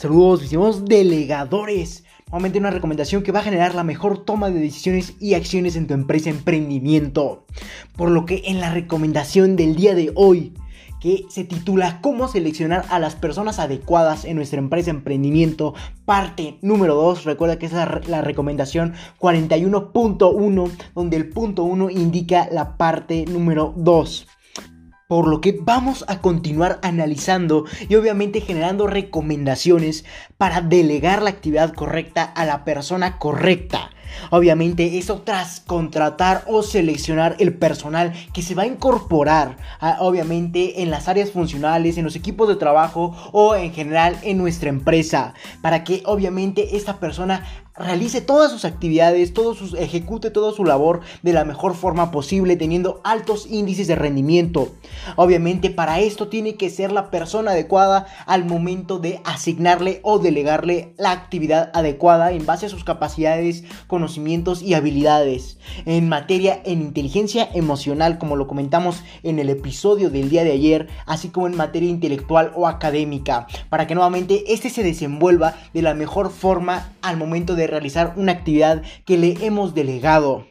Saludos, mis delegadores. Nuevamente una recomendación que va a generar la mejor toma de decisiones y acciones en tu empresa emprendimiento. Por lo que en la recomendación del día de hoy, que se titula Cómo seleccionar a las personas adecuadas en nuestra empresa emprendimiento, parte número 2. Recuerda que esa es la recomendación 41.1, donde el punto 1 indica la parte número 2. Por lo que vamos a continuar analizando y obviamente generando recomendaciones para delegar la actividad correcta a la persona correcta. Obviamente eso tras contratar o seleccionar el personal que se va a incorporar obviamente en las áreas funcionales, en los equipos de trabajo o en general en nuestra empresa. Para que obviamente esta persona realice todas sus actividades, todo sus, ejecute toda su labor de la mejor forma posible, teniendo altos índices de rendimiento. Obviamente para esto tiene que ser la persona adecuada al momento de asignarle o delegarle la actividad adecuada en base a sus capacidades, conocimientos y habilidades. En materia en inteligencia emocional, como lo comentamos en el episodio del día de ayer, así como en materia intelectual o académica, para que nuevamente este se desenvuelva de la mejor forma al momento de realizar una actividad que le hemos delegado.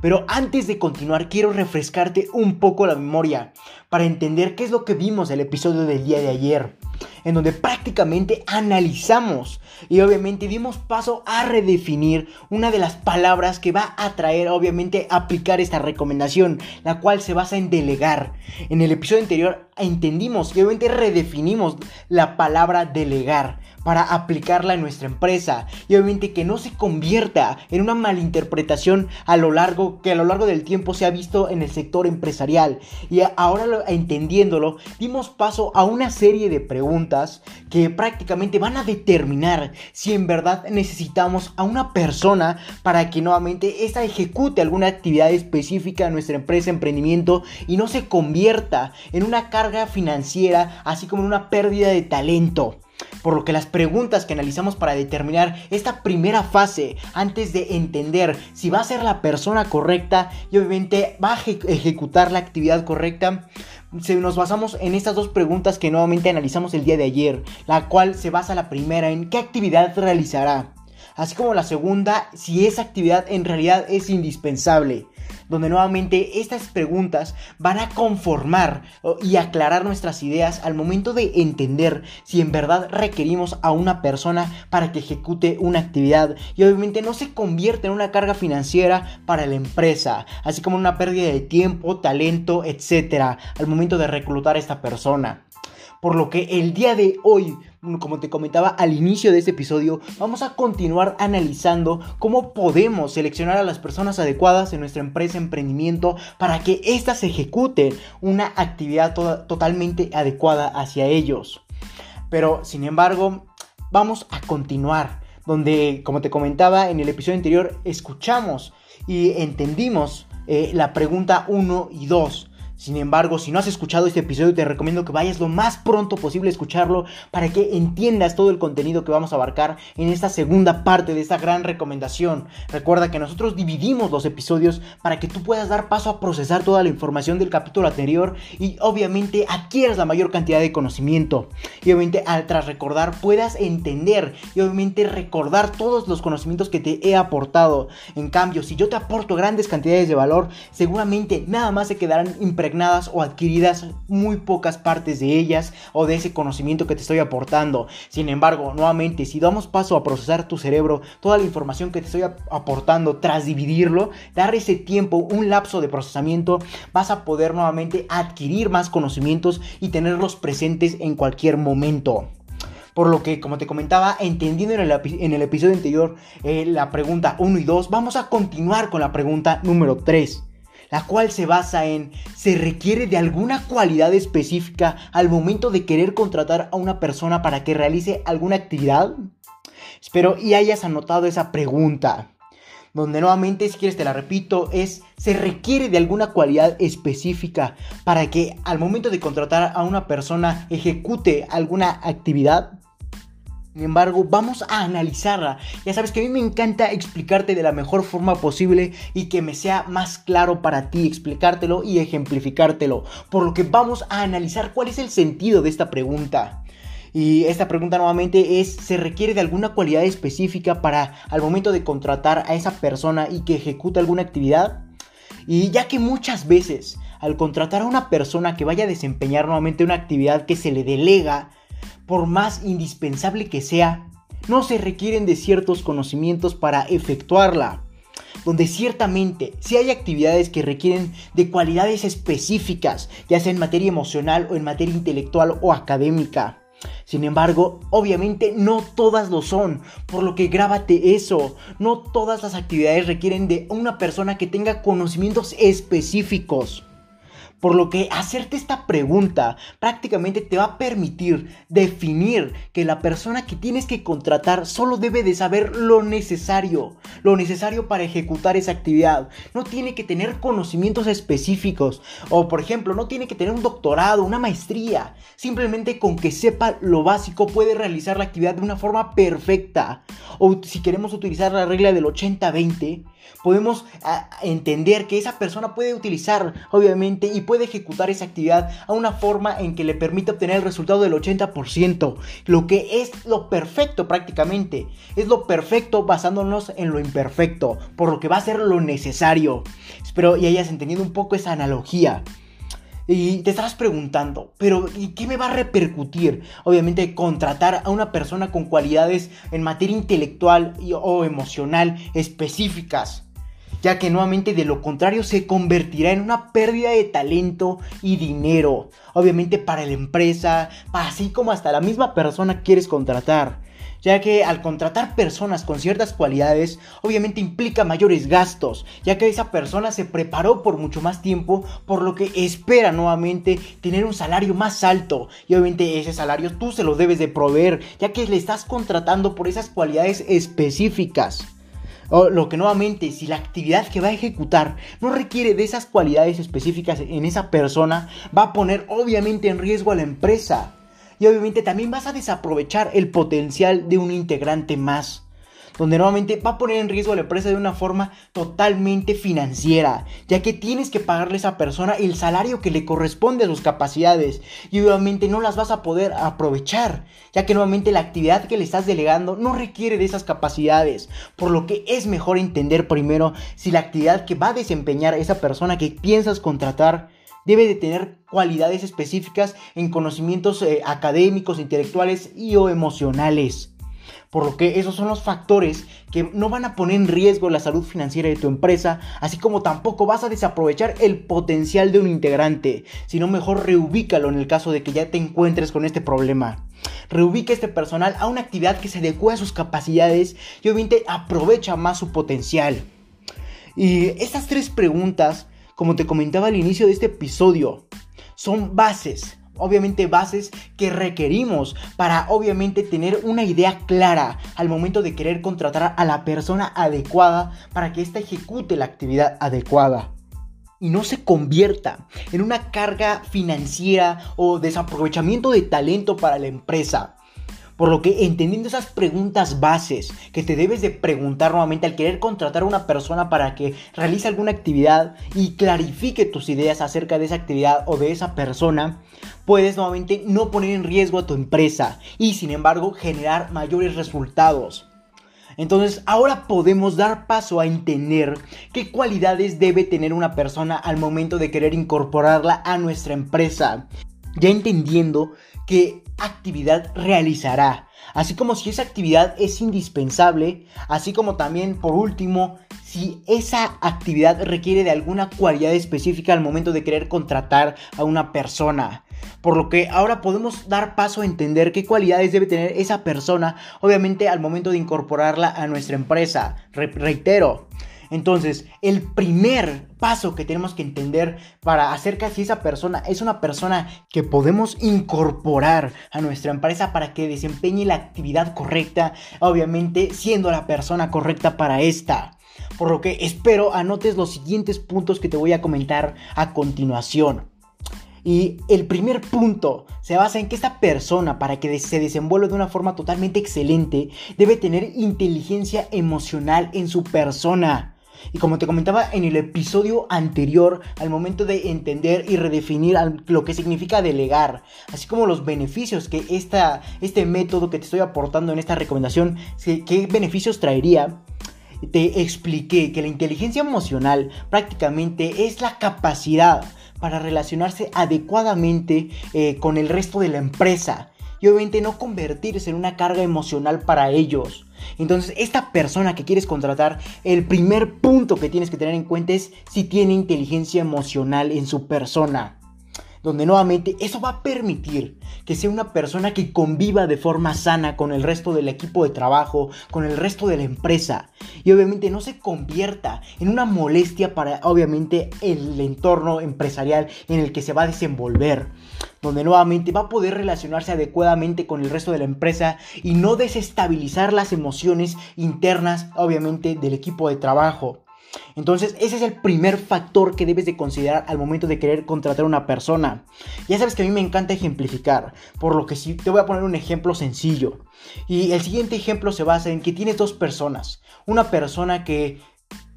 Pero antes de continuar, quiero refrescarte un poco la memoria para entender qué es lo que vimos el episodio del día de ayer, en donde prácticamente analizamos y obviamente dimos paso a redefinir una de las palabras que va a traer obviamente aplicar esta recomendación, la cual se basa en delegar. En el episodio anterior entendimos y obviamente redefinimos la palabra delegar para aplicarla en nuestra empresa. Y obviamente que no se convierta en una malinterpretación a lo largo que a lo largo del tiempo se ha visto en el sector empresarial. Y ahora entendiéndolo dimos paso a una serie de preguntas que prácticamente van a determinar si en verdad necesitamos a una persona para que nuevamente esta ejecute alguna actividad específica en nuestra empresa emprendimiento y no se convierta en una carga financiera así como en una pérdida de talento por lo que las preguntas que analizamos para determinar esta primera fase antes de entender si va a ser la persona correcta y obviamente va a ejecutar la actividad correcta, se nos basamos en estas dos preguntas que nuevamente analizamos el día de ayer, la cual se basa la primera en qué actividad realizará, así como la segunda si esa actividad en realidad es indispensable donde nuevamente estas preguntas van a conformar y aclarar nuestras ideas al momento de entender si en verdad requerimos a una persona para que ejecute una actividad y obviamente no se convierte en una carga financiera para la empresa, así como una pérdida de tiempo, talento, etcétera, al momento de reclutar a esta persona. Por lo que el día de hoy, como te comentaba al inicio de este episodio, vamos a continuar analizando cómo podemos seleccionar a las personas adecuadas en nuestra empresa emprendimiento para que éstas ejecuten una actividad totalmente adecuada hacia ellos. Pero, sin embargo, vamos a continuar donde, como te comentaba en el episodio anterior, escuchamos y entendimos eh, la pregunta 1 y 2 sin embargo, si no has escuchado este episodio, te recomiendo que vayas lo más pronto posible a escucharlo para que entiendas todo el contenido que vamos a abarcar en esta segunda parte de esta gran recomendación. Recuerda que nosotros dividimos los episodios para que tú puedas dar paso a procesar toda la información del capítulo anterior y obviamente adquieras la mayor cantidad de conocimiento. Y obviamente al tras recordar puedas entender y obviamente recordar todos los conocimientos que te he aportado. En cambio, si yo te aporto grandes cantidades de valor, seguramente nada más se quedarán impresionados o adquiridas muy pocas partes de ellas o de ese conocimiento que te estoy aportando. Sin embargo, nuevamente, si damos paso a procesar tu cerebro, toda la información que te estoy aportando tras dividirlo, dar ese tiempo, un lapso de procesamiento, vas a poder nuevamente adquirir más conocimientos y tenerlos presentes en cualquier momento. Por lo que, como te comentaba, entendiendo en el, episodio anterior eh, la pregunta 1 y 2, vamos a continuar con la pregunta número 3 la cual se basa en ¿se requiere de alguna cualidad específica al momento de querer contratar a una persona para que realice alguna actividad? Espero y hayas anotado esa pregunta. Donde nuevamente, si quieres te la repito, es ¿se requiere de alguna cualidad específica para que al momento de contratar a una persona ejecute alguna actividad? Sin embargo, vamos a analizarla. Ya sabes que a mí me encanta explicarte de la mejor forma posible y que me sea más claro para ti explicártelo y ejemplificártelo. Por lo que vamos a analizar cuál es el sentido de esta pregunta. Y esta pregunta nuevamente es, ¿se requiere de alguna cualidad específica para al momento de contratar a esa persona y que ejecute alguna actividad? Y ya que muchas veces al contratar a una persona que vaya a desempeñar nuevamente una actividad que se le delega, por más indispensable que sea, no se requieren de ciertos conocimientos para efectuarla. Donde ciertamente si hay actividades que requieren de cualidades específicas, ya sea en materia emocional o en materia intelectual o académica. Sin embargo, obviamente no todas lo son, por lo que grábate eso. No todas las actividades requieren de una persona que tenga conocimientos específicos. Por lo que hacerte esta pregunta prácticamente te va a permitir definir que la persona que tienes que contratar solo debe de saber lo necesario, lo necesario para ejecutar esa actividad. No tiene que tener conocimientos específicos o por ejemplo no tiene que tener un doctorado, una maestría. Simplemente con que sepa lo básico puede realizar la actividad de una forma perfecta. O si queremos utilizar la regla del 80-20, podemos ah, entender que esa persona puede utilizar, obviamente, y puede ejecutar esa actividad a una forma en que le permita obtener el resultado del 80%, lo que es lo perfecto prácticamente. Es lo perfecto basándonos en lo imperfecto, por lo que va a ser lo necesario. Espero y hayas entendido un poco esa analogía. Y te estarás preguntando, pero ¿y qué me va a repercutir? Obviamente contratar a una persona con cualidades en materia intelectual o emocional específicas ya que nuevamente de lo contrario se convertirá en una pérdida de talento y dinero, obviamente para la empresa, así como hasta la misma persona que quieres contratar ya que al contratar personas con ciertas cualidades, obviamente implica mayores gastos, ya que esa persona se preparó por mucho más tiempo, por lo que espera nuevamente tener un salario más alto, y obviamente ese salario tú se lo debes de proveer, ya que le estás contratando por esas cualidades específicas. O lo que nuevamente, si la actividad que va a ejecutar no requiere de esas cualidades específicas en esa persona, va a poner obviamente en riesgo a la empresa y obviamente también vas a desaprovechar el potencial de un integrante más donde nuevamente va a poner en riesgo la empresa de una forma totalmente financiera, ya que tienes que pagarle a esa persona el salario que le corresponde a sus capacidades. Y obviamente no las vas a poder aprovechar, ya que nuevamente la actividad que le estás delegando no requiere de esas capacidades, por lo que es mejor entender primero si la actividad que va a desempeñar esa persona que piensas contratar debe de tener cualidades específicas en conocimientos eh, académicos, intelectuales y o emocionales. Por lo que esos son los factores que no van a poner en riesgo la salud financiera de tu empresa, así como tampoco vas a desaprovechar el potencial de un integrante, sino mejor reubícalo en el caso de que ya te encuentres con este problema. Reubica este personal a una actividad que se adecue a sus capacidades y obviamente aprovecha más su potencial. Y estas tres preguntas como te comentaba al inicio de este episodio, son bases, obviamente bases que requerimos para obviamente tener una idea clara al momento de querer contratar a la persona adecuada para que ésta ejecute la actividad adecuada y no se convierta en una carga financiera o desaprovechamiento de talento para la empresa. Por lo que entendiendo esas preguntas bases que te debes de preguntar nuevamente al querer contratar a una persona para que realice alguna actividad y clarifique tus ideas acerca de esa actividad o de esa persona, puedes nuevamente no poner en riesgo a tu empresa y sin embargo generar mayores resultados. Entonces ahora podemos dar paso a entender qué cualidades debe tener una persona al momento de querer incorporarla a nuestra empresa. Ya entendiendo qué actividad realizará, así como si esa actividad es indispensable, así como también por último si esa actividad requiere de alguna cualidad específica al momento de querer contratar a una persona. Por lo que ahora podemos dar paso a entender qué cualidades debe tener esa persona, obviamente al momento de incorporarla a nuestra empresa. reitero, entonces, el primer paso que tenemos que entender para acerca si esa persona es una persona que podemos incorporar a nuestra empresa para que desempeñe la actividad correcta, obviamente siendo la persona correcta para esta. Por lo que espero anotes los siguientes puntos que te voy a comentar a continuación. Y el primer punto se basa en que esta persona, para que se desenvuelva de una forma totalmente excelente, debe tener inteligencia emocional en su persona. Y como te comentaba en el episodio anterior, al momento de entender y redefinir lo que significa delegar, así como los beneficios que esta, este método que te estoy aportando en esta recomendación, qué beneficios traería, te expliqué que la inteligencia emocional prácticamente es la capacidad para relacionarse adecuadamente eh, con el resto de la empresa y obviamente no convertirse en una carga emocional para ellos. Entonces, esta persona que quieres contratar, el primer punto que tienes que tener en cuenta es si tiene inteligencia emocional en su persona. Donde nuevamente eso va a permitir que sea una persona que conviva de forma sana con el resto del equipo de trabajo, con el resto de la empresa. Y obviamente no se convierta en una molestia para obviamente el entorno empresarial en el que se va a desenvolver donde nuevamente va a poder relacionarse adecuadamente con el resto de la empresa y no desestabilizar las emociones internas obviamente del equipo de trabajo. Entonces, ese es el primer factor que debes de considerar al momento de querer contratar a una persona. Ya sabes que a mí me encanta ejemplificar, por lo que sí, te voy a poner un ejemplo sencillo. Y el siguiente ejemplo se basa en que tienes dos personas. Una persona que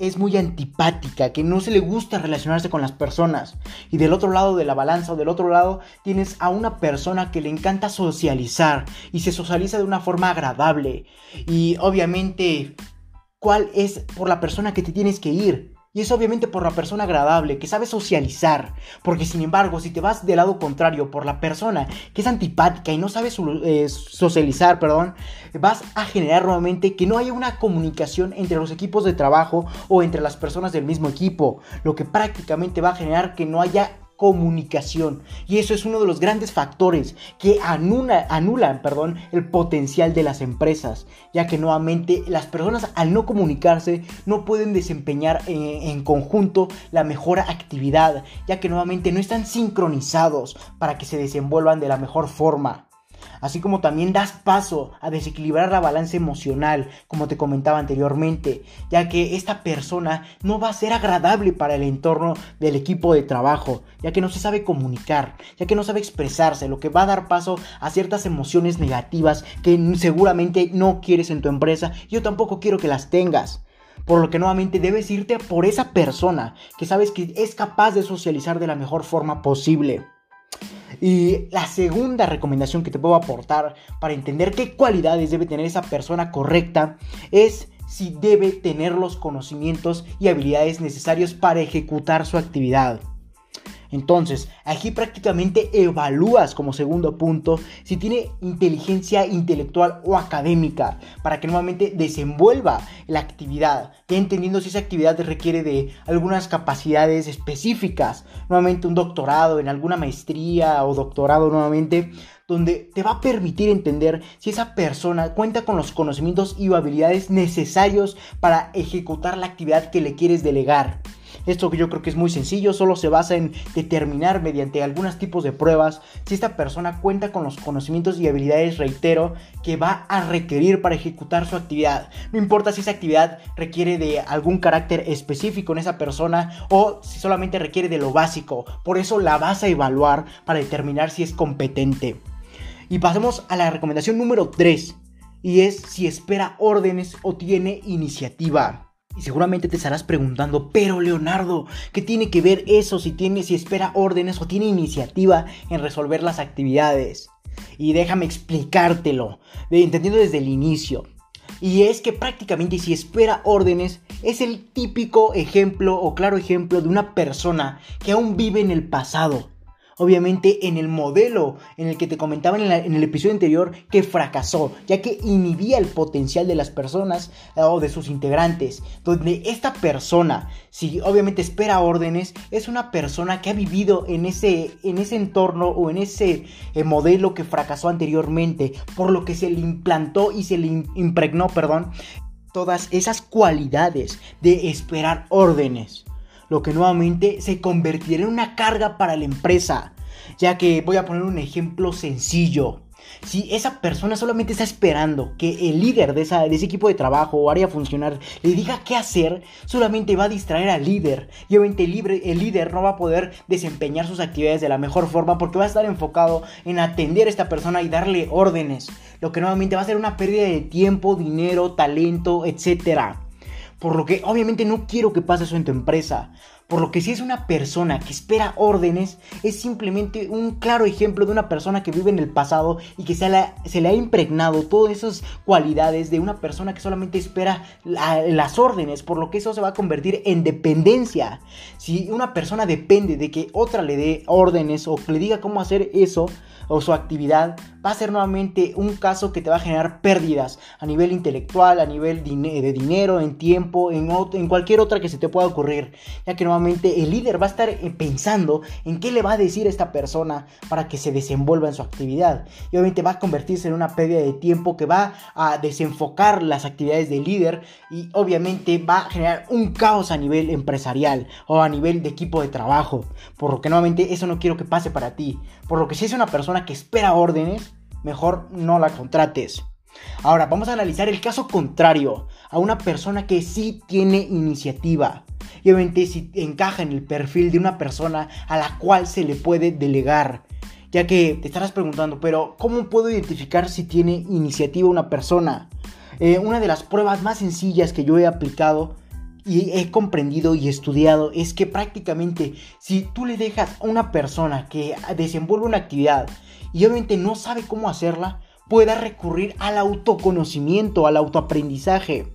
es muy antipática, que no se le gusta relacionarse con las personas. Y del otro lado de la balanza o del otro lado tienes a una persona que le encanta socializar y se socializa de una forma agradable. Y obviamente cuál es por la persona que te tienes que ir. Y es obviamente por la persona agradable, que sabe socializar. Porque sin embargo, si te vas del lado contrario, por la persona que es antipática y no sabe eh, socializar, perdón, vas a generar nuevamente que no haya una comunicación entre los equipos de trabajo o entre las personas del mismo equipo. Lo que prácticamente va a generar que no haya comunicación. Y eso es uno de los grandes factores que anulan perdón, el potencial de las empresas, ya que nuevamente las personas al no comunicarse no pueden desempeñar en, en conjunto la mejor actividad, ya que nuevamente no están sincronizados para que se desenvuelvan de la mejor forma así como también das paso a desequilibrar la balanza emocional, como te comentaba anteriormente, ya que esta persona no va a ser agradable para el entorno del equipo de trabajo, ya que no se sabe comunicar, ya que no sabe expresarse, lo que va a dar paso a ciertas emociones negativas que seguramente no quieres en tu empresa, yo tampoco quiero que las tengas. Por lo que nuevamente debes irte por esa persona que sabes que es capaz de socializar de la mejor forma posible. Y la segunda recomendación que te puedo aportar para entender qué cualidades debe tener esa persona correcta es si debe tener los conocimientos y habilidades necesarios para ejecutar su actividad. Entonces, aquí prácticamente evalúas como segundo punto si tiene inteligencia intelectual o académica para que nuevamente desenvuelva la actividad, ya entendiendo si esa actividad requiere de algunas capacidades específicas, nuevamente un doctorado en alguna maestría o doctorado nuevamente donde te va a permitir entender si esa persona cuenta con los conocimientos y habilidades necesarios para ejecutar la actividad que le quieres delegar. Esto yo creo que es muy sencillo, solo se basa en determinar mediante algunos tipos de pruebas si esta persona cuenta con los conocimientos y habilidades, reitero, que va a requerir para ejecutar su actividad. No importa si esa actividad requiere de algún carácter específico en esa persona o si solamente requiere de lo básico. Por eso la vas a evaluar para determinar si es competente. Y pasemos a la recomendación número 3. Y es si espera órdenes o tiene iniciativa. Seguramente te estarás preguntando, pero Leonardo, ¿qué tiene que ver eso si tiene, si espera órdenes o tiene iniciativa en resolver las actividades? Y déjame explicártelo, entendiendo desde el inicio. Y es que prácticamente si espera órdenes es el típico ejemplo o claro ejemplo de una persona que aún vive en el pasado obviamente en el modelo en el que te comentaba en, el episodio anterior que fracasó, ya que inhibía el potencial de las personas eh, o de sus integrantes, donde esta persona, si obviamente espera órdenes, es una persona que ha vivido en ese, en ese entorno o en ese eh, modelo que fracasó anteriormente, por lo que se le implantó y se le impregnó, perdón, todas esas cualidades de esperar órdenes lo que nuevamente se convertirá en una carga para la empresa, ya que voy a poner un ejemplo sencillo. Si esa persona solamente está esperando que el líder de, ese equipo de trabajo o área funcional le diga qué hacer, solamente va a distraer al líder. Y obviamente el, el líder no va a poder desempeñar sus actividades de la mejor forma porque va a estar enfocado en atender a esta persona y darle órdenes. Lo que nuevamente va a ser una pérdida de tiempo, dinero, talento, etcétera. Por lo que obviamente no quiero que pase eso en tu empresa. Por lo que si es una persona que espera órdenes, es simplemente un claro ejemplo de una persona que vive en el pasado y que se, le ha impregnado todas esas cualidades de una persona que solamente espera las órdenes, por lo que eso se va a convertir en dependencia. Si una persona depende de que otra le dé órdenes o le diga cómo hacer eso, o su actividad, va a ser nuevamente un caso que te va a generar pérdidas a nivel intelectual, a nivel de dinero, en tiempo, en, en cualquier otra que se te pueda ocurrir, ya que nuevamente el líder va a estar eh, pensando en qué le va a decir a esta persona para que se desenvuelva en su actividad. Y obviamente va a convertirse en una pérdida de tiempo que va a desenfocar las actividades del líder y obviamente va a generar un caos a nivel empresarial o a nivel de equipo de trabajo. Por lo que nuevamente eso no quiero que pase para ti. Por lo que si es una persona que espera órdenes, mejor no la contrates. Ahora, vamos a analizar el caso contrario, a una persona que sí tiene iniciativa. Y obviamente si encaja en el perfil de una persona a la cual se le puede delegar. Ya que te estarás preguntando, pero ¿cómo puedo identificar si tiene iniciativa una persona? Eh, una de las pruebas más sencillas que yo he aplicado y he comprendido y estudiado es que prácticamente si tú le dejas a una persona que desenvuelve una actividad y obviamente no sabe cómo hacerla, pueda recurrir al autoconocimiento, al autoaprendizaje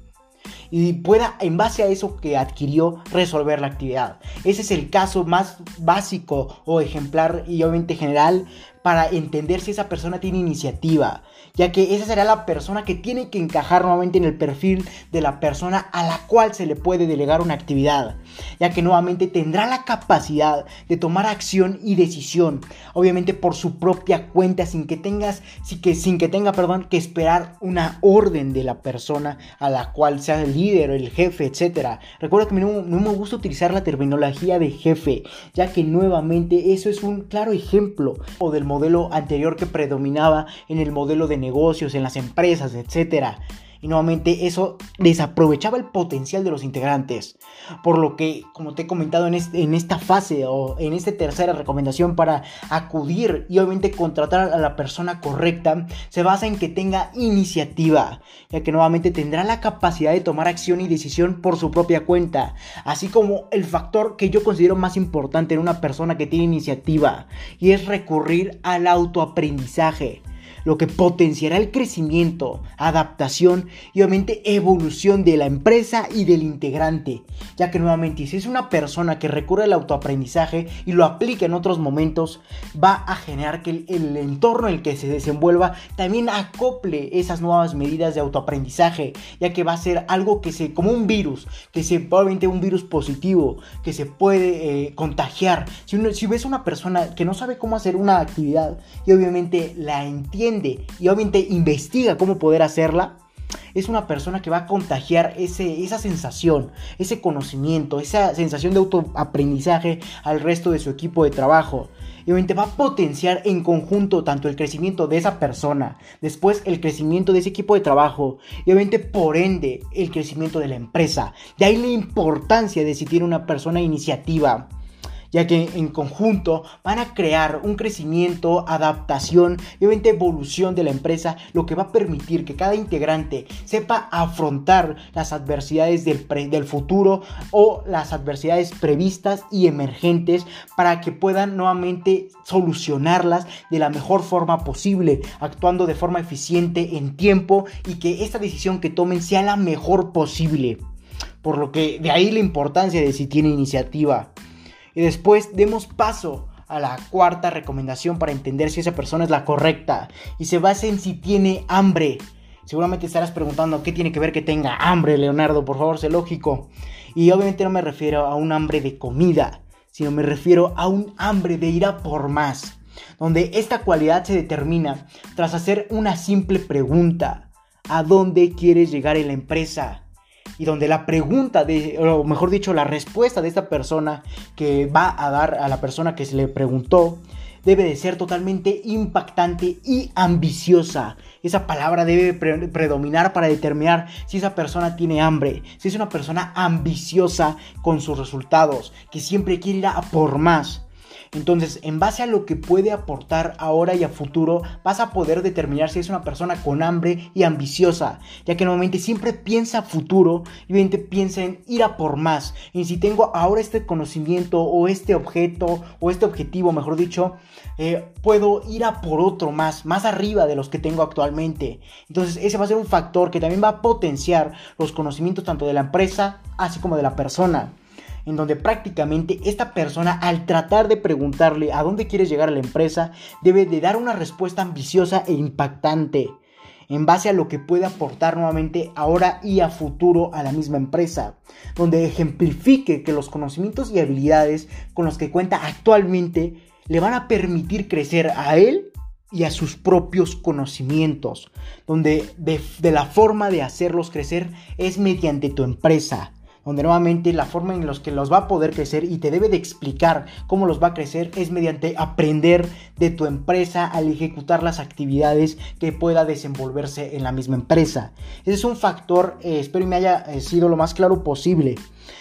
y pueda en base a eso que adquirió resolver la actividad. Ese es el caso más básico o ejemplar y obviamente general para entender si esa persona tiene iniciativa, ya que esa será la persona que tiene que encajar nuevamente en el perfil de la persona a la cual se le puede delegar una actividad, ya que nuevamente tendrá la capacidad de tomar acción y decisión, obviamente por su propia cuenta, sin que tengas, sin que, sin que tenga, perdón, que esperar una orden de la persona a la cual sea el líder, el jefe, etc. Recuerda que no, no me gusta utilizar la terminología de jefe, ya que nuevamente eso es un claro ejemplo o del modelo anterior que predominaba en el modelo de negocios, en las empresas, etcétera y nuevamente eso desaprovechaba el potencial de los integrantes. Por lo que, como te he comentado en, en esta fase o en esta tercera recomendación para acudir y obviamente contratar a la persona correcta, se basa en que tenga iniciativa, ya que nuevamente tendrá la capacidad de tomar acción y decisión por su propia cuenta, así como el factor que yo considero más importante en una persona que tiene iniciativa, y es recurrir al autoaprendizaje lo que potenciará el crecimiento, adaptación y obviamente evolución de la empresa y del integrante, ya que nuevamente si es una persona que recurre al autoaprendizaje y lo aplica en otros momentos, va a generar que el, entorno en el que se desenvuelva también acople esas nuevas medidas de autoaprendizaje, ya que va a ser algo que se, como un virus, que se, probablemente un virus positivo, que se puede eh, contagiar. Si, si ves una persona que no sabe cómo hacer una actividad y obviamente la entiende, y obviamente investiga cómo poder hacerla, es una persona que va a contagiar ese, esa sensación, ese conocimiento, esa sensación de autoaprendizaje al resto de su equipo de trabajo. Y obviamente va a potenciar en conjunto tanto el crecimiento de esa persona, después el crecimiento de ese equipo de trabajo y obviamente por ende el crecimiento de la empresa. De ahí la importancia de si tiene una persona iniciativa ya que en conjunto van a crear un crecimiento, adaptación y evolución de la empresa, lo que va a permitir que cada integrante sepa afrontar las adversidades del, del futuro o las adversidades previstas y emergentes para que puedan nuevamente solucionarlas de la mejor forma posible, actuando de forma eficiente en tiempo y que esta decisión que tomen sea la mejor posible. Por lo que de ahí la importancia de si tiene iniciativa. Y después demos paso a la cuarta recomendación para entender si esa persona es la correcta. Y se basa en si tiene hambre. Seguramente estarás preguntando qué tiene que ver que tenga hambre, Leonardo. Por favor, sé lógico. Y obviamente no me refiero a un hambre de comida, sino me refiero a un hambre de ir a por más. Donde esta cualidad se determina tras hacer una simple pregunta. ¿A dónde quieres llegar en la empresa? Y donde la pregunta de, o mejor dicho, la respuesta de esta persona que va a dar a la persona que se le preguntó, debe de ser totalmente impactante y ambiciosa. Esa palabra debe predominar para determinar si esa persona tiene hambre, si es una persona ambiciosa con sus resultados, que siempre quiere ir a por más. Entonces, en base a lo que puede aportar ahora y a futuro, vas a poder determinar si es una persona con hambre y ambiciosa, ya que normalmente siempre piensa futuro y obviamente piensa en ir a por más. Y si tengo ahora este conocimiento o este objeto o este objetivo, mejor dicho, eh, puedo ir a por otro más, más arriba de los que tengo actualmente. Entonces, ese va a ser un factor que también va a potenciar los conocimientos tanto de la empresa así como de la persona en donde prácticamente esta persona al tratar de preguntarle a dónde quieres llegar a la empresa, debe de dar una respuesta ambiciosa e impactante en base a lo que puede aportar nuevamente ahora y a futuro a la misma empresa, donde ejemplifique que los conocimientos y habilidades con los que cuenta actualmente le van a permitir crecer a él y a sus propios conocimientos, donde de, de la forma de hacerlos crecer es mediante tu empresa, donde nuevamente la forma en los que los va a poder crecer y te debe de explicar cómo los va a crecer es mediante aprender de tu empresa al ejecutar las actividades que pueda desenvolverse en la misma empresa. Ese es un factor, eh, espero y me haya eh, sido lo más claro posible.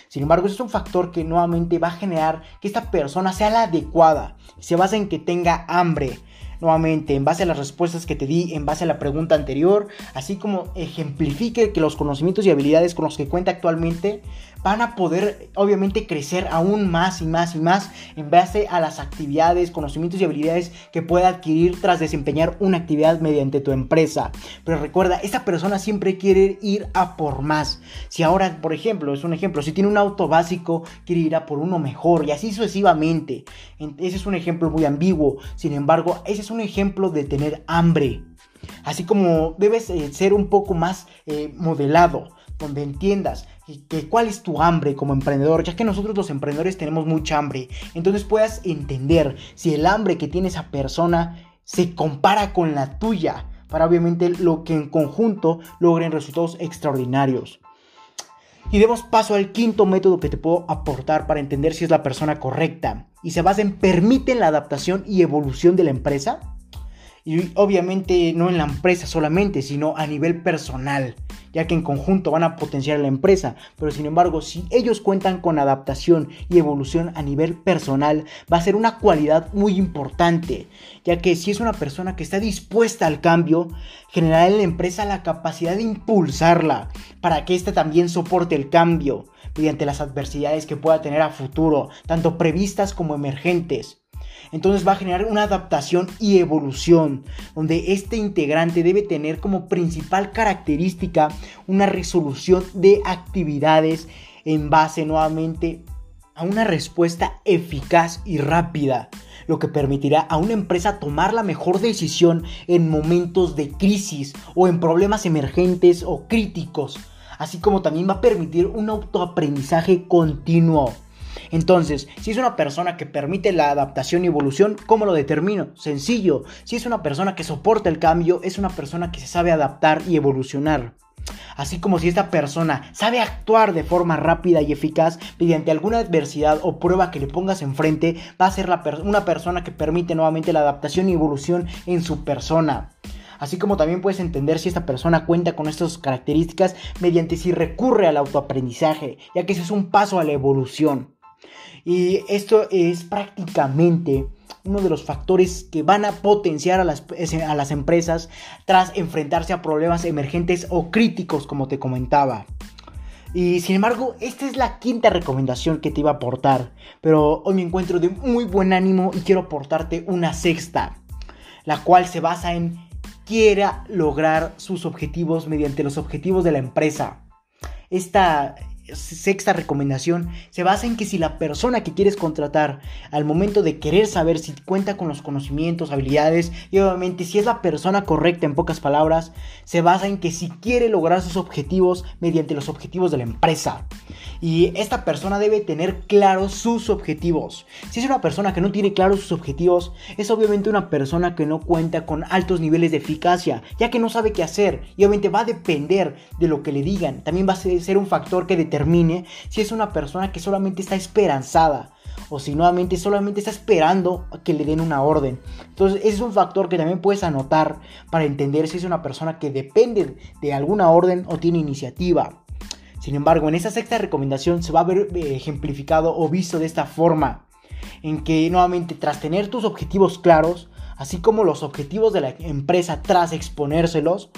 Sin embargo, es un factor que nuevamente va a generar que esta persona sea la adecuada. Se basa en que tenga hambre, nuevamente en base a las respuestas que te di, en base a la pregunta anterior, así como ejemplifique que los conocimientos y habilidades con los que cuenta actualmente van a poder obviamente crecer aún más y más y más en base a las actividades, conocimientos y habilidades que pueda adquirir tras desempeñar una actividad mediante tu empresa. Pero recuerda, esta persona siempre quiere ir a por más. Si ahora, por ejemplo, es un ejemplo, si tiene un auto básico, quiere ir a por uno mejor y así sucesivamente. Ese es un ejemplo muy ambiguo. Sin embargo, ese es un ejemplo de tener hambre. Así como debes eh, ser un poco más eh, modelado, donde entiendas que cuál es tu hambre como emprendedor, ya que nosotros los emprendedores tenemos mucha hambre. Entonces puedas entender si el hambre que tiene esa persona se compara con la tuya, para obviamente lo que en conjunto logren resultados extraordinarios. Y demos paso al quinto método que te puedo aportar para entender si es la persona correcta. Y se basa en permiten la adaptación y evolución de la empresa. Y obviamente no en la empresa solamente, sino a nivel personal ya que en conjunto van a potenciar la empresa, pero sin embargo, si ellos cuentan con adaptación y evolución a nivel personal, va a ser una cualidad muy importante, ya que si es una persona que está dispuesta al cambio, generará en la empresa la capacidad de impulsarla para que ésta también soporte el cambio mediante las adversidades que pueda tener a futuro, tanto previstas como emergentes. Entonces va a generar una adaptación y evolución, donde este integrante debe tener como principal característica una resolución de actividades en base nuevamente a una respuesta eficaz y rápida, lo que permitirá a una empresa tomar la mejor decisión en momentos de crisis o en problemas emergentes o críticos, así como también va a permitir un autoaprendizaje continuo. Entonces, si es una persona que permite la adaptación y evolución, ¿cómo lo determino? Sencillo. Si es una persona que soporta el cambio, es una persona que se sabe adaptar y evolucionar. Así como si esta persona sabe actuar de forma rápida y eficaz mediante alguna adversidad o prueba que le pongas enfrente, va a ser una persona que permite nuevamente la adaptación y evolución en su persona. Así como también puedes entender si esta persona cuenta con estas características mediante si recurre al autoaprendizaje, ya que ese es un paso a la evolución. Y esto es prácticamente uno de los factores que van a potenciar a las, a las empresas tras enfrentarse a problemas emergentes o críticos, como te comentaba. Y sin embargo, esta es la quinta recomendación que te iba a aportar. Pero hoy me encuentro de muy buen ánimo y quiero aportarte una sexta. La cual se basa en quiera lograr sus objetivos mediante los objetivos de la empresa. Esta, sexta recomendación se basa en que si la persona que quieres contratar al momento de querer saber si cuenta con los conocimientos, habilidades y obviamente si es la persona correcta en pocas palabras, se basa en que si quiere lograr sus objetivos mediante los objetivos de la empresa. Y esta persona debe tener claros sus objetivos. Si es una persona que no tiene claros sus objetivos, es obviamente una persona que no cuenta con altos niveles de eficacia, ya que no sabe qué hacer y obviamente va a depender de lo que le digan. También va a ser un factor que determina si es una persona que solamente está esperanzada o si nuevamente solamente está esperando que le den una orden. Entonces, ese es un factor que también puedes anotar para entender si es una persona que depende de alguna orden o tiene iniciativa. Sin embargo, en esta sexta recomendación se va a ver eh, ejemplificado o visto de esta forma. en que nuevamente tras tener tus objetivos claros, así como los objetivos de la empresa tras exponérselos,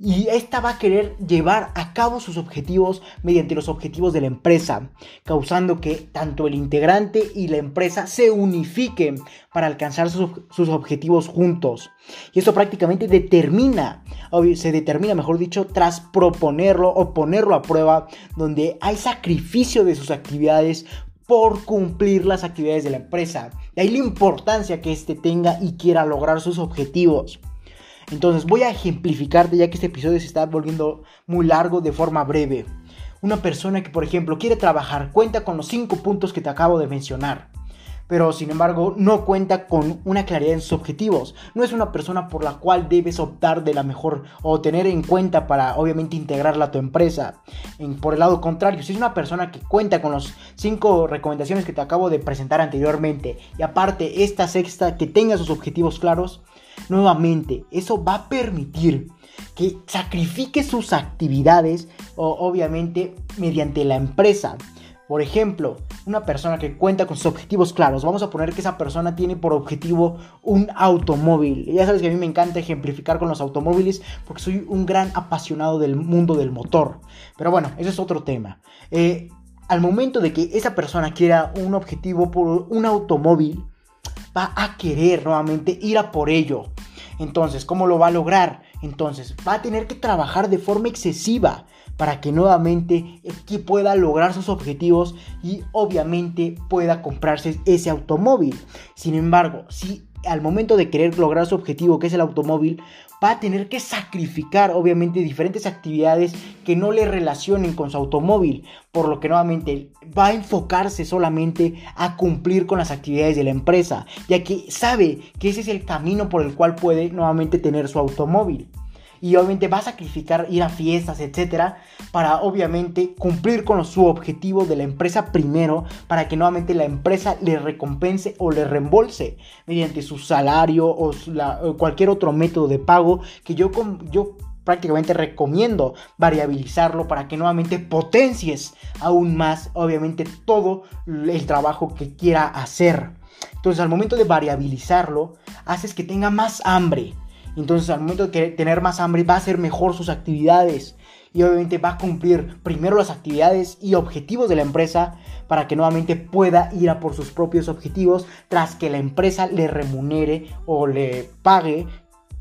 y esta va a querer llevar a cabo sus objetivos mediante los objetivos de la empresa, causando que tanto el integrante y la empresa se unifiquen para alcanzar sus, objetivos juntos. Y esto prácticamente determina, se determina, mejor dicho, tras proponerlo o ponerlo a prueba, donde hay sacrificio de sus actividades por cumplir las actividades de la empresa. De ahí la importancia que éste tenga y quiera lograr sus objetivos. Entonces voy a ejemplificarte ya que este episodio se está volviendo muy largo de forma breve. Una persona que por ejemplo quiere trabajar cuenta con los cinco puntos que te acabo de mencionar. Pero sin embargo no cuenta con una claridad en sus objetivos. No es una persona por la cual debes optar de la mejor o tener en cuenta para obviamente integrarla a tu empresa. por el lado contrario, si es una persona que cuenta con los cinco recomendaciones que te acabo de presentar anteriormente y aparte esta sexta que tenga sus objetivos claros, Nuevamente, eso va a permitir que sacrifique sus actividades, obviamente mediante la empresa. Por ejemplo, una persona que cuenta con sus objetivos claros, vamos a poner que esa persona tiene por objetivo un automóvil. Ya sabes que a mí me encanta ejemplificar con los automóviles porque soy un gran apasionado del mundo del motor. Pero bueno, ese es otro tema. Eh, al momento de que esa persona quiera un objetivo por un automóvil, va a querer nuevamente ir a por ello. Entonces, ¿cómo lo va a lograr? Entonces, va a tener que trabajar de forma excesiva para que nuevamente pueda lograr sus objetivos y obviamente pueda comprarse ese automóvil. Sin embargo, si al momento de querer lograr su objetivo, que es el automóvil, va a tener que sacrificar obviamente diferentes actividades que no le relacionen con su automóvil, por lo que nuevamente va a enfocarse solamente a cumplir con las actividades de la empresa, ya que sabe que ese es el camino por el cual puede nuevamente tener su automóvil y obviamente va a sacrificar ir a fiestas, etcétera, para obviamente cumplir con su objetivo de la empresa primero, para que nuevamente la empresa le recompense o le reembolse mediante su salario o, cualquier otro método de pago que yo, yo prácticamente recomiendo variabilizarlo para que nuevamente potencies aún más, obviamente, todo el trabajo que quiera hacer. Entonces, al momento de variabilizarlo, haces que tenga más hambre entonces al momento de tener más hambre va a hacer mejor sus actividades y obviamente va a cumplir primero las actividades y objetivos de la empresa para que nuevamente pueda ir a por sus propios objetivos tras que la empresa le remunere o le pague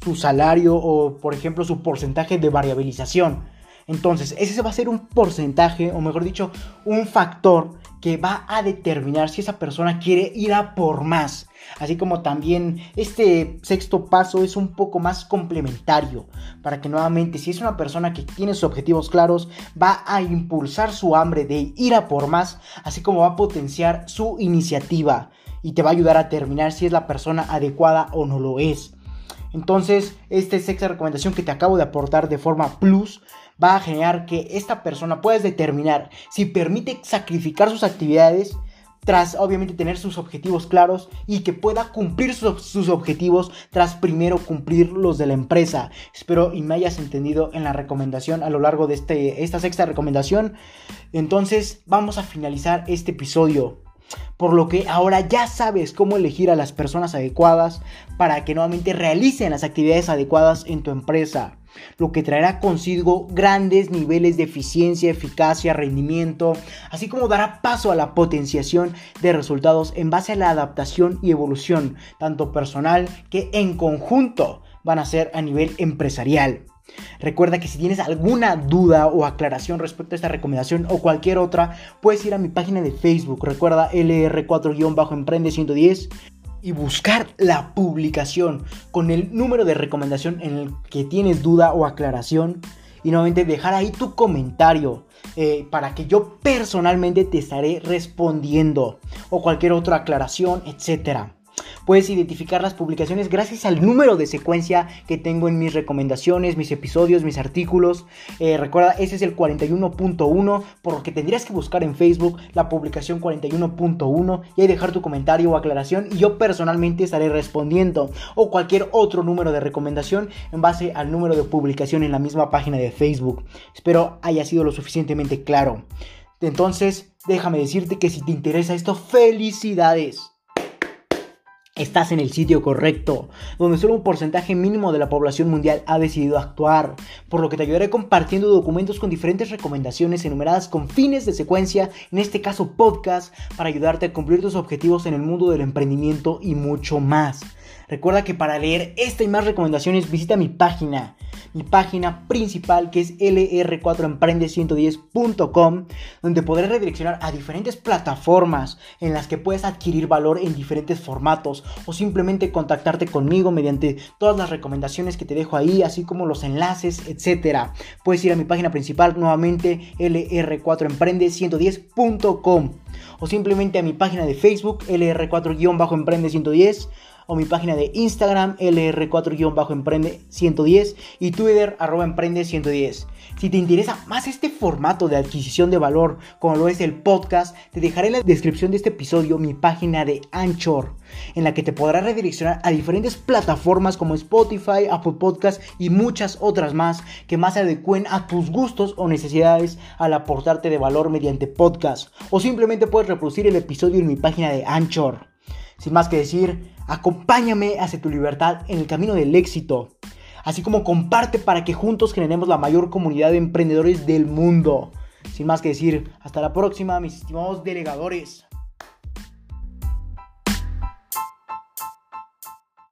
su salario o por ejemplo su porcentaje de variabilización. Entonces, ese va a ser un porcentaje, o mejor dicho, un factor que va a determinar si esa persona quiere ir a por más. Así como también este sexto paso es un poco más complementario para que nuevamente si es una persona que tiene sus objetivos claros va a impulsar su hambre de ir a por más, así como va a potenciar su iniciativa y te va a ayudar a terminar si es la persona adecuada o no lo es. Entonces, esta sexta recomendación que te acabo de aportar de forma plus va a generar que esta persona pueda determinar si permite sacrificar sus actividades tras obviamente tener sus objetivos claros y que pueda cumplir sus, objetivos tras primero cumplir los de la empresa. Espero y me hayas entendido en la recomendación a lo largo de este, esta sexta recomendación. Entonces vamos a finalizar este episodio. Por lo que ahora ya sabes cómo elegir a las personas adecuadas para que nuevamente realicen las actividades adecuadas en tu empresa lo que traerá consigo grandes niveles de eficiencia, eficacia, rendimiento, así como dará paso a la potenciación de resultados en base a la adaptación y evolución, tanto personal que en conjunto van a ser a nivel empresarial. Recuerda que si tienes alguna duda o aclaración respecto a esta recomendación o cualquier otra, puedes ir a mi página de Facebook. Recuerda LR4-Emprende 110 y buscar la publicación con el número de recomendación en el que tienes duda o aclaración y nuevamente dejar ahí tu comentario eh, para que yo personalmente te estaré respondiendo o cualquier otra aclaración, etcétera. Puedes identificar las publicaciones gracias al número de secuencia que tengo en mis recomendaciones, mis episodios, mis artículos. Eh, recuerda, ese es el 41.1, por lo que tendrías que buscar en Facebook la publicación 41.1 y ahí dejar tu comentario o aclaración y yo personalmente estaré respondiendo o cualquier otro número de recomendación en base al número de publicación en la misma página de Facebook. Espero haya sido lo suficientemente claro. Entonces, déjame decirte que si te interesa esto, felicidades Estás en el sitio correcto, donde solo un porcentaje mínimo de la población mundial ha decidido actuar, por lo que te ayudaré compartiendo documentos con diferentes recomendaciones enumeradas con fines de secuencia, en este caso podcast, para ayudarte a cumplir tus objetivos en el mundo del emprendimiento y mucho más. Recuerda que para leer esta y más recomendaciones visita mi página, mi página principal que es lr4emprende110.com, donde podrás redireccionar a diferentes plataformas en las que puedes adquirir valor en diferentes formatos o simplemente contactarte conmigo mediante todas las recomendaciones que te dejo ahí, así como los enlaces, etc. Puedes ir a mi página principal nuevamente lr4emprende110.com o simplemente a mi página de Facebook lr4-emprende110 o mi página de Instagram LR4-Emprende110 y Twitter arroba Emprende110. Si te interesa más este formato de adquisición de valor como lo es el podcast, te dejaré en la descripción de este episodio mi página de Anchor, en la que te podrás redireccionar a diferentes plataformas como Spotify, Apple Podcast y muchas otras más que más se adecuen a tus gustos o necesidades al aportarte de valor mediante podcast. O simplemente puedes reproducir el episodio en mi página de Anchor. Sin más que decir, acompáñame hacia tu libertad en el camino del éxito. Así como comparte para que juntos generemos la mayor comunidad de emprendedores del mundo. Sin más que decir, hasta la próxima, mis estimados delegadores.